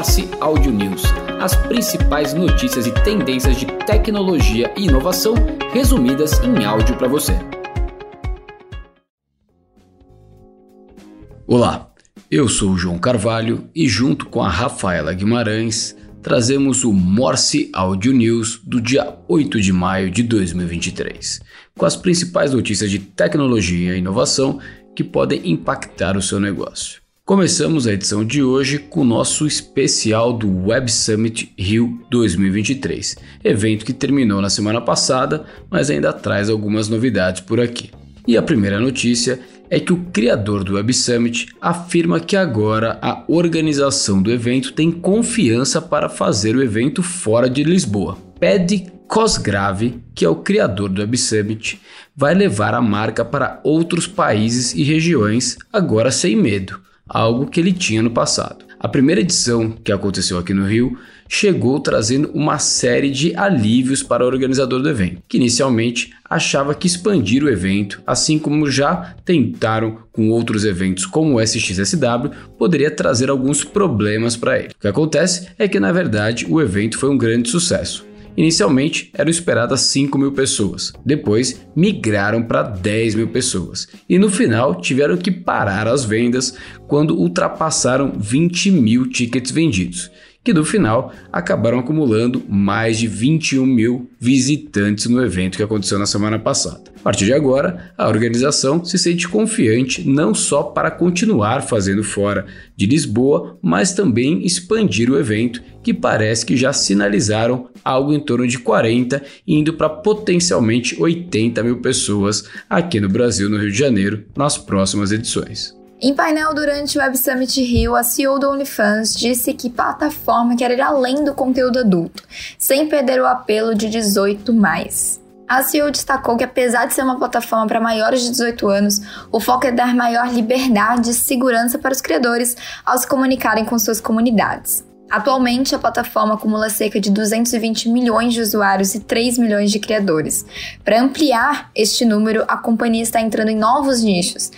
Morse Audio News, as principais notícias e tendências de tecnologia e inovação resumidas em áudio para você. Olá, eu sou o João Carvalho e junto com a Rafaela Guimarães trazemos o Morse Audio News do dia 8 de maio de 2023, com as principais notícias de tecnologia e inovação que podem impactar o seu negócio. Começamos a edição de hoje com o nosso especial do Web Summit Rio 2023, evento que terminou na semana passada, mas ainda traz algumas novidades por aqui. E a primeira notícia é que o criador do Web Summit afirma que agora a organização do evento tem confiança para fazer o evento fora de Lisboa. Pede Cosgrave, que é o criador do Web Summit, vai levar a marca para outros países e regiões agora sem medo algo que ele tinha no passado. A primeira edição, que aconteceu aqui no Rio, chegou trazendo uma série de alívios para o organizador do evento, que inicialmente achava que expandir o evento, assim como já tentaram com outros eventos como o SXSW, poderia trazer alguns problemas para ele. O que acontece é que, na verdade, o evento foi um grande sucesso. Inicialmente eram esperadas 5 mil pessoas, depois migraram para 10 mil pessoas e no final tiveram que parar as vendas quando ultrapassaram 20 mil tickets vendidos que no final acabaram acumulando mais de 21 mil visitantes no evento que aconteceu na semana passada. A partir de agora, a organização se sente confiante não só para continuar fazendo fora de Lisboa, mas também expandir o evento, que parece que já sinalizaram algo em torno de 40, indo para potencialmente 80 mil pessoas aqui no Brasil, no Rio de Janeiro, nas próximas edições. Em painel durante o Web Summit Rio, a CEO do OnlyFans disse que plataforma quer ir além do conteúdo adulto, sem perder o apelo de 18 mais. A CEO destacou que apesar de ser uma plataforma para maiores de 18 anos, o foco é dar maior liberdade e segurança para os criadores ao se comunicarem com suas comunidades. Atualmente, a plataforma acumula cerca de 220 milhões de usuários e 3 milhões de criadores. Para ampliar este número, a companhia está entrando em novos nichos,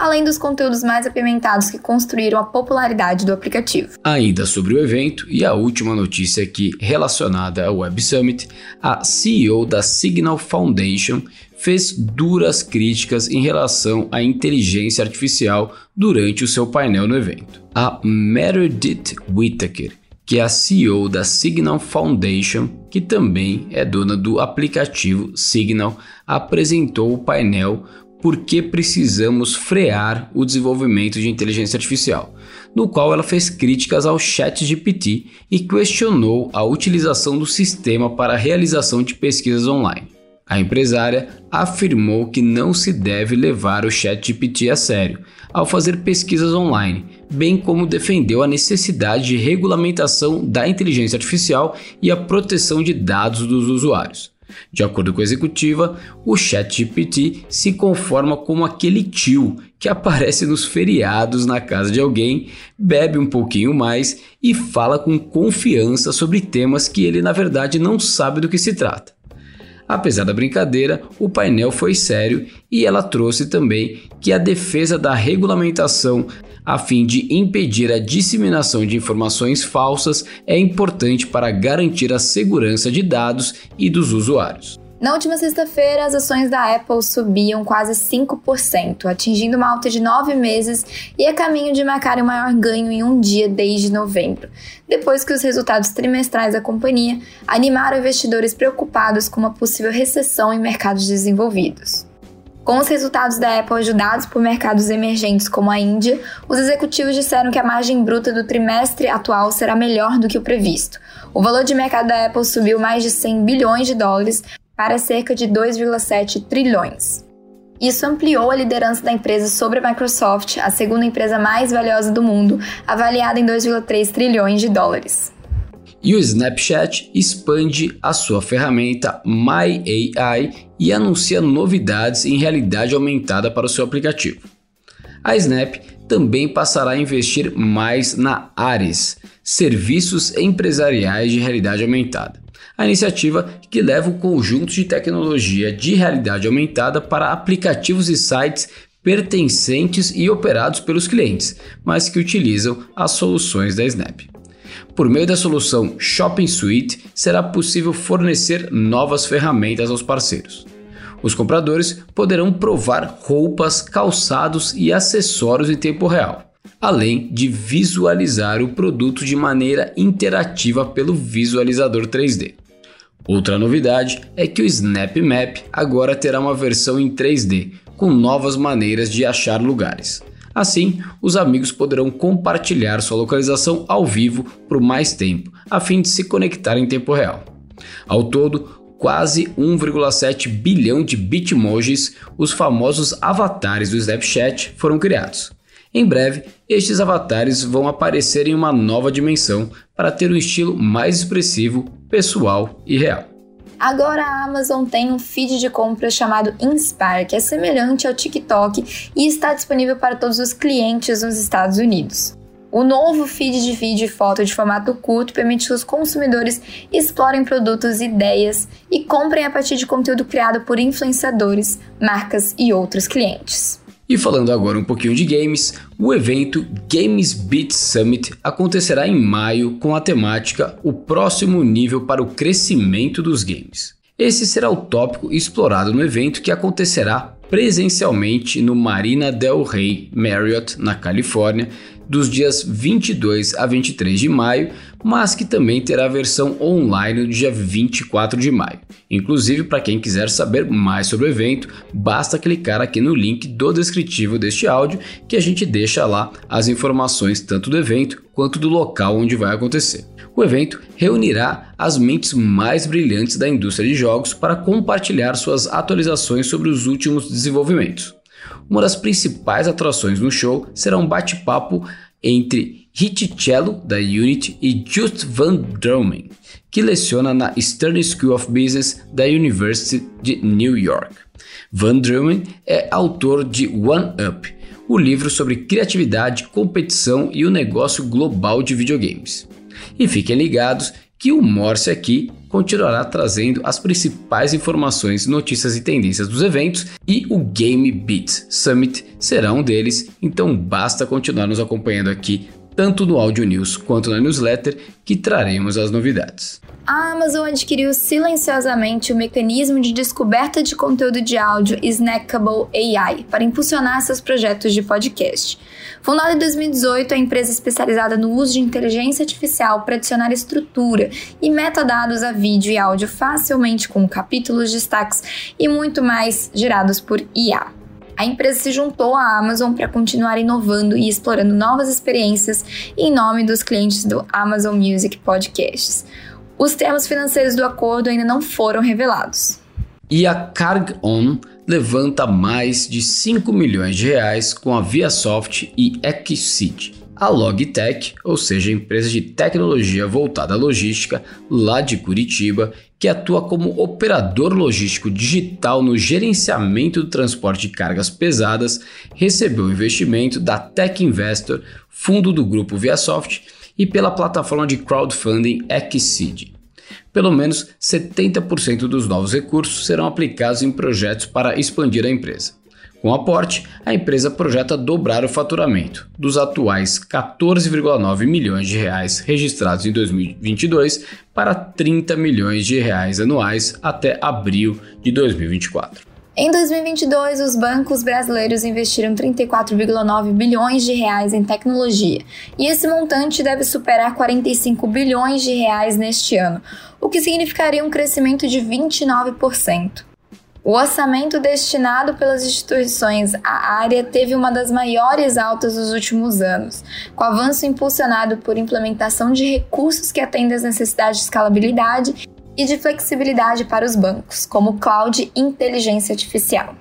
além dos conteúdos mais apimentados que construíram a popularidade do aplicativo. Ainda sobre o evento e a última notícia aqui relacionada ao Web Summit, a CEO da Signal Foundation fez duras críticas em relação à inteligência artificial durante o seu painel no evento. A Meredith Whittaker que é a CEO da Signal Foundation, que também é dona do aplicativo Signal, apresentou o painel por que precisamos frear o desenvolvimento de inteligência artificial, no qual ela fez críticas ao ChatGPT e questionou a utilização do sistema para a realização de pesquisas online. A empresária afirmou que não se deve levar o ChatGPT a sério ao fazer pesquisas online, bem como defendeu a necessidade de regulamentação da inteligência artificial e a proteção de dados dos usuários. De acordo com a executiva, o ChatGPT se conforma como aquele tio que aparece nos feriados na casa de alguém, bebe um pouquinho mais e fala com confiança sobre temas que ele na verdade não sabe do que se trata. Apesar da brincadeira, o painel foi sério e ela trouxe também que a defesa da regulamentação a fim de impedir a disseminação de informações falsas é importante para garantir a segurança de dados e dos usuários. Na última sexta-feira, as ações da Apple subiam quase 5%, atingindo uma alta de nove meses e a caminho de marcar o maior ganho em um dia desde novembro, depois que os resultados trimestrais da companhia animaram investidores preocupados com uma possível recessão em mercados desenvolvidos. Com os resultados da Apple ajudados por mercados emergentes como a Índia, os executivos disseram que a margem bruta do trimestre atual será melhor do que o previsto. O valor de mercado da Apple subiu mais de 100 bilhões de dólares para cerca de 2,7 trilhões. Isso ampliou a liderança da empresa sobre a Microsoft, a segunda empresa mais valiosa do mundo, avaliada em 2,3 trilhões de dólares. E o Snapchat expande a sua ferramenta My AI e anuncia novidades em realidade aumentada para o seu aplicativo. A Snap também passará a investir mais na Ares, serviços empresariais de realidade aumentada. A iniciativa que leva o conjunto de tecnologia de realidade aumentada para aplicativos e sites pertencentes e operados pelos clientes, mas que utilizam as soluções da Snap. Por meio da solução Shopping Suite, será possível fornecer novas ferramentas aos parceiros. Os compradores poderão provar roupas, calçados e acessórios em tempo real, além de visualizar o produto de maneira interativa pelo visualizador 3D. Outra novidade é que o Snap Map agora terá uma versão em 3D, com novas maneiras de achar lugares. Assim, os amigos poderão compartilhar sua localização ao vivo por mais tempo, a fim de se conectar em tempo real. Ao todo, quase 1,7 bilhão de bitmojis, os famosos avatares do Snapchat, foram criados. Em breve, estes avatares vão aparecer em uma nova dimensão para ter um estilo mais expressivo, pessoal e real. Agora a Amazon tem um feed de compras chamado Inspire, que é semelhante ao TikTok e está disponível para todos os clientes nos Estados Unidos. O novo feed de vídeo e foto de formato curto permite que os consumidores explorem produtos, ideias e comprem a partir de conteúdo criado por influenciadores, marcas e outros clientes. E falando agora um pouquinho de games, o evento Games Beat Summit acontecerá em maio com a temática O próximo nível para o crescimento dos games. Esse será o tópico explorado no evento que acontecerá presencialmente no Marina Del Rey Marriott, na Califórnia, dos dias 22 a 23 de maio, mas que também terá versão online no dia 24 de maio. Inclusive, para quem quiser saber mais sobre o evento, basta clicar aqui no link do descritivo deste áudio que a gente deixa lá as informações tanto do evento quanto do local onde vai acontecer. O evento reunirá as mentes mais brilhantes da indústria de jogos para compartilhar suas atualizações sobre os últimos desenvolvimentos. Uma das principais atrações no show será um bate-papo entre Cello da Unity, e Just Van Drumen, que leciona na Stern School of Business da University de New York. Van Drumen é autor de One Up, o livro sobre criatividade, competição e o negócio global de videogames. E fiquem ligados que o Morse aqui continuará trazendo as principais informações, notícias e tendências dos eventos e o Game Beat Summit será um deles, então basta continuar nos acompanhando aqui tanto no Audio News quanto na newsletter que traremos as novidades a Amazon adquiriu silenciosamente o mecanismo de descoberta de conteúdo de áudio Snackable AI para impulsionar seus projetos de podcast. Fundada em 2018, a empresa é especializada no uso de inteligência artificial para adicionar estrutura e metadados a vídeo e áudio facilmente com capítulos, destaques e muito mais gerados por IA. A empresa se juntou à Amazon para continuar inovando e explorando novas experiências em nome dos clientes do Amazon Music Podcasts. Os termos financeiros do acordo ainda não foram revelados. E a Carg-On levanta mais de 5 milhões de reais com a ViaSoft e Exceed. A Logitech, ou seja, empresa de tecnologia voltada à logística lá de Curitiba, que atua como operador logístico digital no gerenciamento do transporte de cargas pesadas, recebeu investimento da Tech Investor, fundo do grupo ViaSoft, e pela plataforma de crowdfunding Exceed. Pelo menos 70% dos novos recursos serão aplicados em projetos para expandir a empresa. Com o aporte, a empresa projeta dobrar o faturamento dos atuais 14,9 milhões de reais registrados em 2022 para 30 milhões de reais anuais até abril de 2024. Em 2022, os bancos brasileiros investiram 34,9 bilhões de reais em tecnologia, e esse montante deve superar 45 bilhões de reais neste ano, o que significaria um crescimento de 29%. O orçamento destinado pelas instituições à área teve uma das maiores altas dos últimos anos, com avanço impulsionado por implementação de recursos que atendem às necessidades de escalabilidade e de flexibilidade para os bancos, como cloud e inteligência artificial.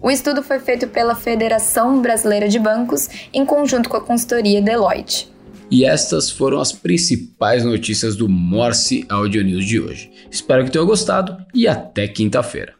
O estudo foi feito pela Federação Brasileira de Bancos em conjunto com a consultoria Deloitte. E estas foram as principais notícias do Morse Audio News de hoje. Espero que tenham gostado e até quinta-feira.